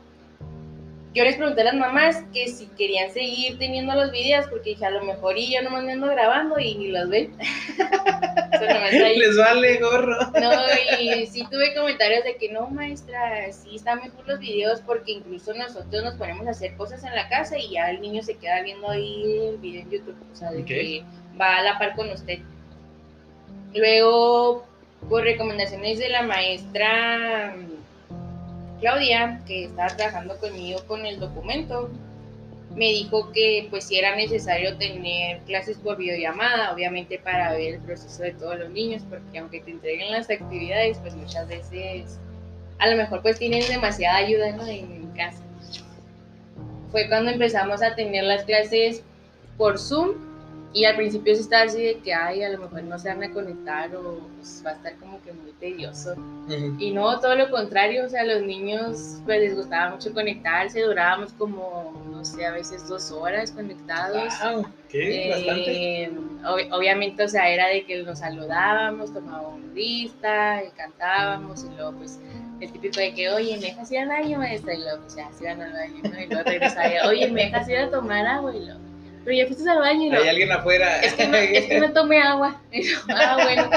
yo les pregunté a las mamás que si querían seguir teniendo los videos, porque dije, a lo mejor y yo nomás me ando grabando y ni los ven. Les vale gorro. No, y sí tuve comentarios de que no, maestra, sí están mejor los videos porque incluso nosotros nos ponemos a hacer cosas en la casa y ya el niño se queda viendo ahí el video en YouTube, o sea, de que va a la par con usted. Luego, por recomendaciones de la maestra Claudia, que estaba trabajando conmigo con el documento, me dijo que pues si era necesario tener clases por videollamada, obviamente para ver el proceso de todos los niños, porque aunque te entreguen las actividades, pues muchas veces a lo mejor pues tienen demasiada ayuda en casa. Fue cuando empezamos a tener las clases por Zoom y al principio sí estaba así de que, ay, a lo mejor no se van a conectar o pues, va a estar como que muy tedioso. Y no, todo lo contrario, o sea, los niños pues les gustaba mucho conectarse, durábamos como, no sé, a veces dos horas conectados. Wow, ¿qué? Eh, obviamente, o sea, era de que nos saludábamos, tomábamos lista, y cantábamos y luego pues el típico de que, oye, ¿me dejas ir al baño, maestra? Y luego pues ya se iban al baño, ¿no? Y luego regresaba, oye, ¿me dejas ir a tomar agua? Y luego pero ya fuiste al baño y no. Hay alguien afuera. Es que no, es que no tomé agua. ah, bueno.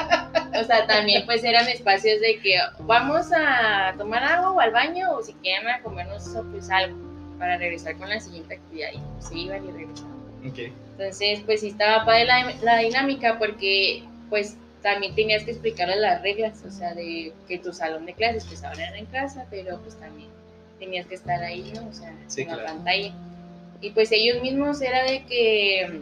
O sea, también pues eran espacios de que vamos a tomar agua o al baño o si quieren a comernos pues algo para regresar con la siguiente actividad. Y se iban y regresaban. Okay. Entonces, pues sí estaba padre la, la dinámica porque pues también tenías que explicarles las reglas, o sea, de que tu salón de clases pues ahora era en casa, pero pues también tenías que estar ahí, ¿no? O sea, en la pantalla. Y pues ellos mismos era de que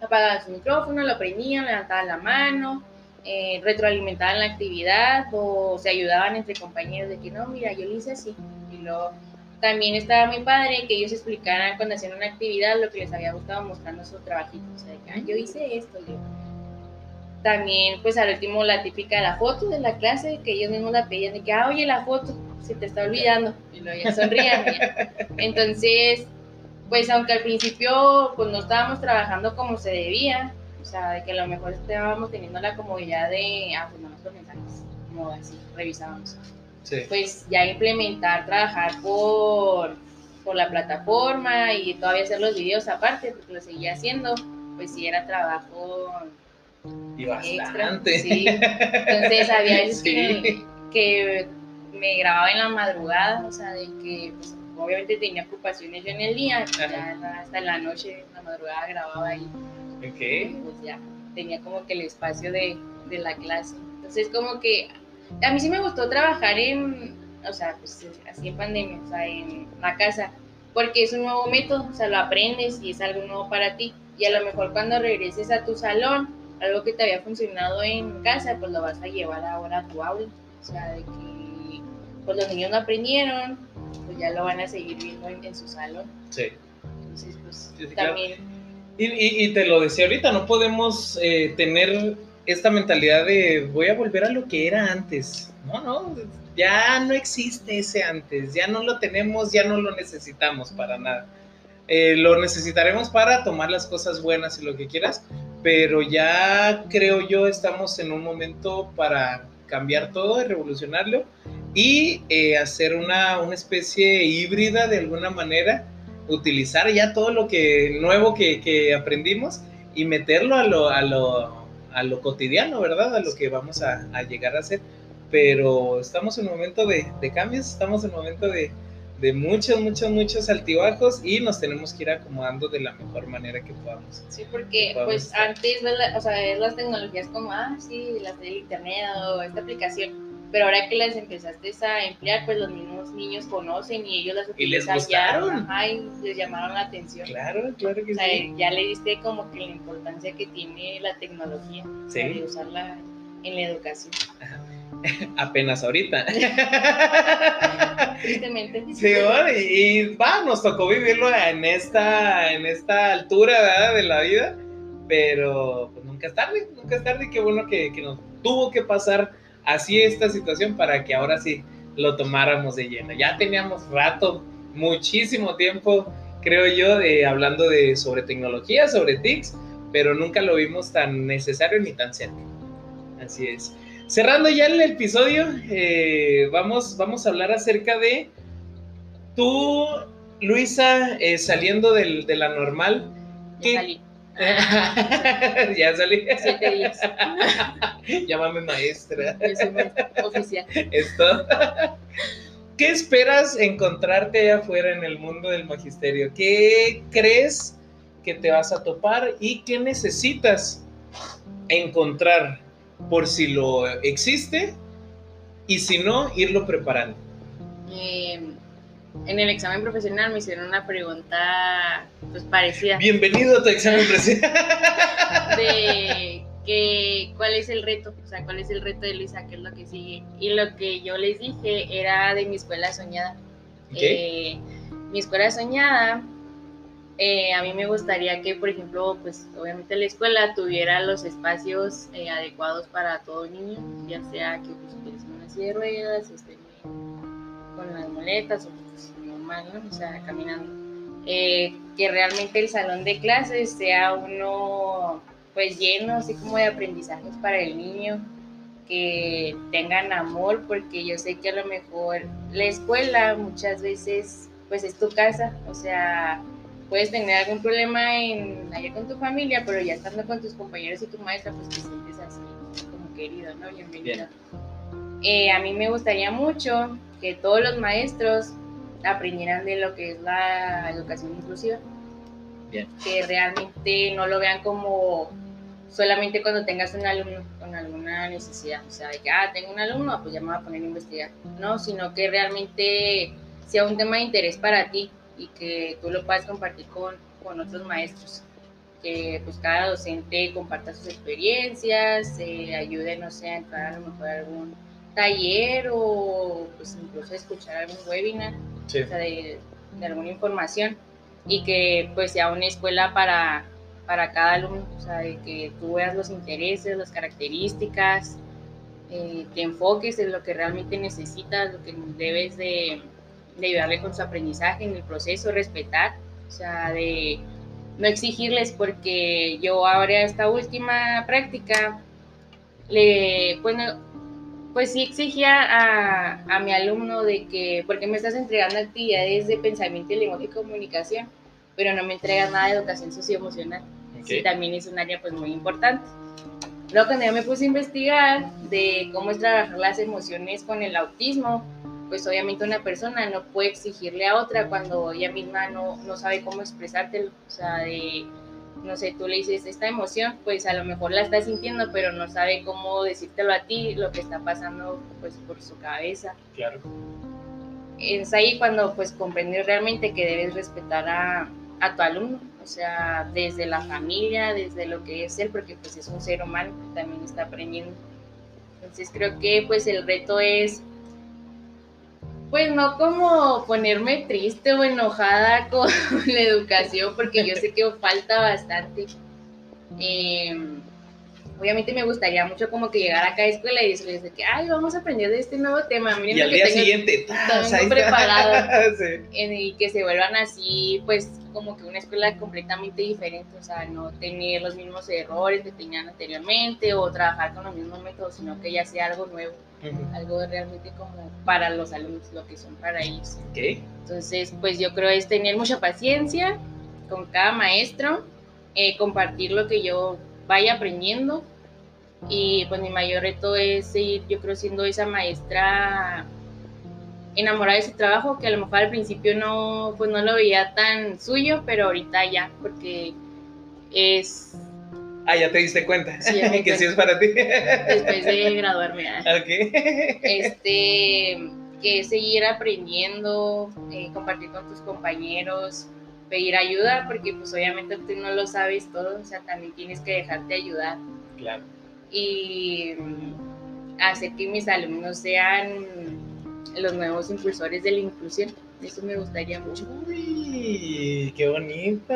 apagaban su micrófono, lo prendían, levantaban la mano, eh, retroalimentaban la actividad o se ayudaban entre compañeros de que no, mira, yo lo hice así. Y luego también estaba mi padre que ellos explicaran cuando hacían una actividad lo que les había gustado mostrando su trabajito. O sea, de que ah, yo hice esto. También, pues al último, la típica de la foto de la clase, que ellos mismos la pedían de que, ah, oye, la foto, se te está olvidando. Y luego ya sonrían. Entonces, pues aunque al principio pues no estábamos trabajando como se debía, o sea, de que a lo mejor estábamos teniendo la comodidad de, ah, pues no los mensajes, como así, revisábamos. Sí. Pues ya implementar, trabajar por, por la plataforma y todavía hacer los videos aparte, porque lo seguía haciendo, pues sí era trabajo y bastante. sí. Entonces había veces que, que, me grababa en la madrugada, o sea, de que pues, obviamente tenía ocupaciones yo en el día, ya hasta la noche, en la madrugada grababa ahí. Ok. Pues ya tenía como que el espacio de, de, la clase. Entonces como que a mí sí me gustó trabajar en, o sea, pues así en pandemia, o sea, en la casa, porque es un nuevo método, o sea, lo aprendes y es algo nuevo para ti. Y a lo mejor cuando regreses a tu salón, algo que te había funcionado en casa, pues lo vas a llevar ahora a tu aula. O sea, de que pues los niños no aprendieron, pues ya lo van a seguir viendo en, su salón. Sí. Entonces, pues también... Y, y, te lo decía ahorita, no podemos eh, tener esta mentalidad de voy a volver a lo que era antes. No, no, ya no existe ese antes, ya no lo tenemos, ya no lo necesitamos para nada. Eh, lo necesitaremos para tomar las cosas buenas y lo que quieras, pero ya creo yo estamos en un momento para cambiar todo y revolucionarlo y eh, hacer una, una, especie híbrida de alguna manera, utilizar ya todo lo que nuevo que, que aprendimos y meterlo a lo, a, lo, a lo, cotidiano, ¿verdad? A lo que vamos a, a, llegar a hacer. Pero estamos en un momento de, de cambios, estamos en un momento de, de muchos, muchos, muchos altibajos y nos tenemos que ir acomodando de la mejor manera que podamos. Sí, porque pues antes, o sea, las tecnologías como, ah, sí, las del internet o esta aplicación, pero ahora que las empezaste a emplear, pues los mismos niños conocen y ellos las utilizan. Y les gustaron. Ya, y les llamaron la atención. Claro, claro que o sea, sí. Ya le diste como que la importancia que tiene la tecnología. Sí. Y usarla en la educación. Apenas ahorita. Tristemente. Sí, y, y, va, nos tocó vivirlo en esta, en esta altura ¿verdad? de la vida, pero pues nunca es tarde, nunca es tarde, qué bueno que, que nos tuvo que pasar así esta situación para que ahora sí lo tomáramos de lleno. Ya teníamos rato, muchísimo tiempo, creo yo, de, hablando de, sobre tecnología, sobre TICs, pero nunca lo vimos tan necesario ni tan cerca. Así es. Cerrando ya el episodio, eh, vamos, vamos a hablar acerca de tú, Luisa, eh, saliendo del, de la normal. ¿qué, ya salí. Siete días. Llámame maestra. oficial. Esto. ¿Qué esperas encontrarte allá afuera en el mundo del magisterio? ¿Qué crees que te vas a topar y qué necesitas encontrar por si lo existe y si no, irlo preparando? Eh, en el examen profesional me hicieron una pregunta pues parecida. Bienvenido a tu examen profesional. De que, cuál es el reto, o sea, cuál es el reto de Luisa, qué es lo que sigue. Y lo que yo les dije era de mi escuela soñada. Eh, mi escuela soñada, eh, a mí me gustaría que, por ejemplo, pues obviamente la escuela tuviera los espacios eh, adecuados para todo niño, ya sea que pues, en una silla de ruedas, esté con las muletas o pues, normal, ¿no? O sea, caminando. Que realmente el salón de clases sea uno pues lleno así como de aprendizajes para el niño, que tengan amor, porque yo sé que a lo mejor la escuela muchas veces pues es tu casa, o sea, puedes tener algún problema en, allá con tu familia, pero ya estando con tus compañeros y tu maestra, pues te sientes así como querido, ¿no? Bienvenido. Eh, a mí me gustaría mucho que todos los maestros aprendieran de lo que es la educación inclusiva. Bien. Que realmente no lo vean como solamente cuando tengas un alumno con alguna necesidad, o sea, de que, ah, tengo un alumno, pues ya me voy a poner a investigar, no, sino que realmente sea un tema de interés para ti y que tú lo puedas compartir con, con otros maestros, que pues cada docente comparta sus experiencias, se ayude, no sé, a entrar a lo mejor a algún taller o pues incluso escuchar algún webinar, o sea, de, de alguna información y que pues sea una escuela para para cada alumno, o sea, de que tú veas los intereses, las características, eh, te enfoques en lo que realmente necesitas, lo que debes de, de, ayudarle con su aprendizaje en el proceso, respetar, o sea, de no exigirles porque yo ahora esta última práctica, le, pues, pues sí exigía a, a mi alumno de que, porque me estás entregando actividades de pensamiento y lenguaje y comunicación, pero no me entregas nada de educación socioemocional sí también es un área pues muy importante. Luego cuando yo me puse a investigar de cómo es trabajar las emociones con el autismo, pues obviamente una persona no puede exigirle a otra cuando ella misma no, no sabe cómo expresártelo. O sea, de, no sé, tú le dices esta emoción, pues a lo mejor la está sintiendo, pero no sabe cómo decírtelo a ti, lo que está pasando pues por su cabeza. Claro. Es ahí cuando pues comprendes realmente que debes respetar a, a tu alumno o sea, desde la familia, desde lo que es él, porque pues es un ser humano que también está aprendiendo. Entonces creo que pues el reto es, pues no como ponerme triste o enojada con la educación, porque yo sé que falta bastante. Eh, obviamente me gustaría mucho como que llegar acá a escuela y decirles de que, ay, vamos a aprender de este nuevo tema. Miren y al día tengo, siguiente, tengo preparado. Y que se vuelvan así, pues, como que una escuela completamente diferente, o sea, no tener los mismos errores que tenían anteriormente o trabajar con los mismos métodos, sino que ya sea algo nuevo, algo realmente como para los alumnos, lo que son para ellos. Okay. Entonces, pues yo creo es tener mucha paciencia con cada maestro, eh, compartir lo que yo vaya aprendiendo. Y pues mi mayor reto es seguir, yo creo, siendo esa maestra enamorada de su trabajo, que a lo mejor al principio no, pues no lo veía tan suyo, pero ahorita ya, porque es... Ah, ya te diste cuenta, que sí es para ti. Después de graduarme. Okay. Este, que seguir aprendiendo, eh, compartir con tus compañeros, pedir ayuda, porque pues obviamente tú no lo sabes todo, o sea, también tienes que dejarte ayudar. Claro. Y hacer que mis alumnos sean los nuevos impulsores de la inclusión. Eso me gustaría mucho. Uy, qué bonito.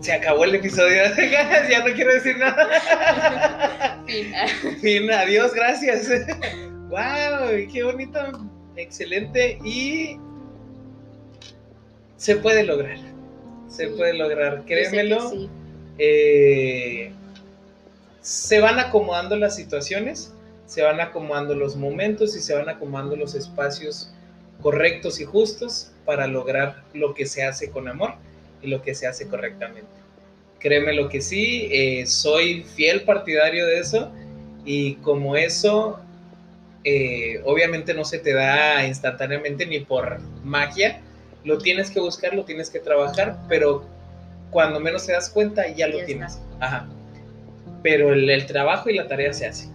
Se acabó el episodio. ya no quiero decir nada. fin. fin. Adiós, gracias. wow, qué bonito. Excelente. Y se puede lograr. Se puede lograr, créemelo. Eh, se van acomodando las situaciones, se van acomodando los momentos y se van acomodando los espacios correctos y justos para lograr lo que se hace con amor y lo que se hace correctamente. Créeme lo que sí, eh, soy fiel partidario de eso y como eso eh, obviamente no se te da instantáneamente ni por magia, lo tienes que buscar, lo tienes que trabajar, pero cuando menos te das cuenta ya lo tienes. Ajá. Pero el, trabajo y la tarea se hace,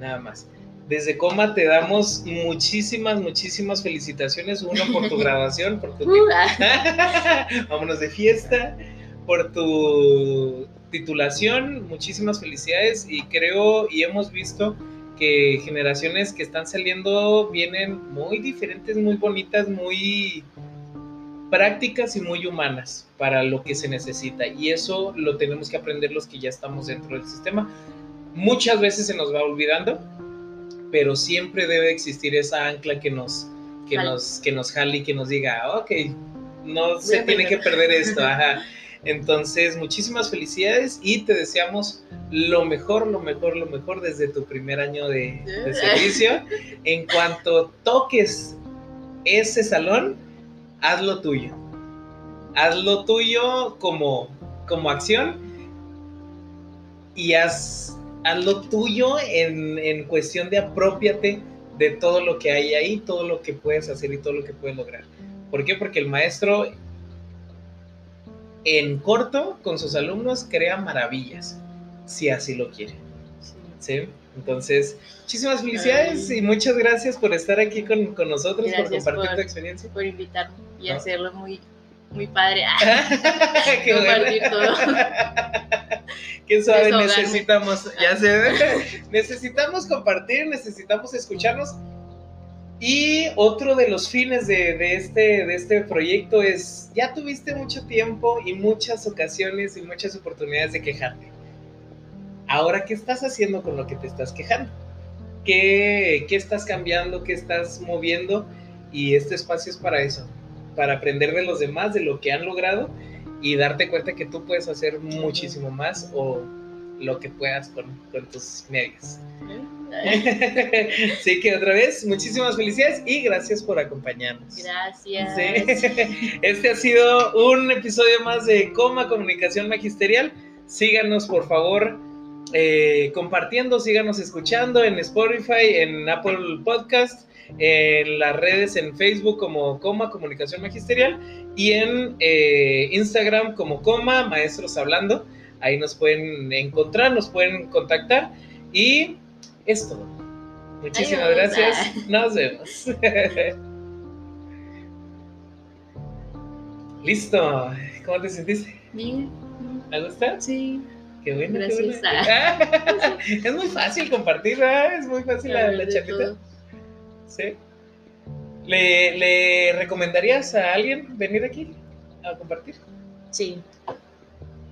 nada más. Desde Coma te damos muchísimas, muchísimas felicitaciones. Uno por tu graduación, por tu... Uh, ah, Vámonos de fiesta, por tu titulación. Muchísimas felicidades y creo y hemos visto que generaciones que están saliendo vienen muy diferentes, muy bonitas, muy prácticas y muy humanas para lo que se necesita. Y eso lo tenemos que aprender los que ya estamos dentro del sistema. Muchas veces se nos va olvidando, pero siempre debe existir esa ancla que nos, que nos, que nos jale y que nos diga, ok, no se tiene que aprender". perder esto. Ajá. Entonces, muchísimas felicidades y te deseamos lo mejor, lo mejor, lo mejor desde tu primer año de, de servicio. En cuanto toques ese salón, haz lo tuyo. Haz lo tuyo como, como acción y haz, haz lo tuyo en, en cuestión de apropiate de todo lo que hay ahí, todo lo que puedes hacer y todo lo que puedes lograr. ¿Por qué? Porque el maestro en corto con sus alumnos crea maravillas, si así lo quiere. sí. Entonces, muchísimas felicidades Ay. y muchas gracias por estar aquí con, con nosotros, por compartir por- tu experiencia. Por invitarme y hacerlo muy, muy padre. Ah, Qué Compartir todo. Suave Desahogarme. necesitamos, ya sé, necesitamos compartir, necesitamos escucharnos. Y otro de los fines de, de este, de este proyecto es, ya tuviste mucho tiempo y muchas ocasiones y muchas oportunidades de quejarte. Ahora, ¿qué estás haciendo con lo que te estás quejando? ¿Qué, qué estás cambiando? ¿Qué estás moviendo? Y este espacio es para eso, para aprender de los demás, de lo que han logrado y darte cuenta que tú puedes hacer muchísimo más o lo que puedas con, con tus medios. Así que otra vez, muchísimas felicidades y gracias por acompañarnos. Gracias. Sí. Este ha sido un episodio más de Coma Comunicación Magisterial. Síganos, por favor, eh, compartiendo, síganos escuchando en Spotify, en Apple Podcast, en las redes, en Facebook como Coma Comunicación Magisterial y en eh, Instagram como Coma Maestros Hablando. Ahí nos pueden encontrar, nos pueden contactar y es todo. Muchísimas gracias. Nos vemos. Listo. ¿Cómo te sentiste? Bien. ¿Te gusta? Sí. Qué bueno. qué Gracias. bueno. es muy fácil compartir, ¿verdad? Es muy fácil la, la charlita. Sí. ¿Le, ¿Le recomendarías a alguien venir aquí a compartir? Sí.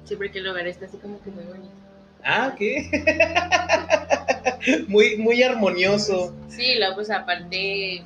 Sí, porque el lugar está así como que muy bonito. Ah, ok. muy, muy armonioso. Sí, luego pues aparte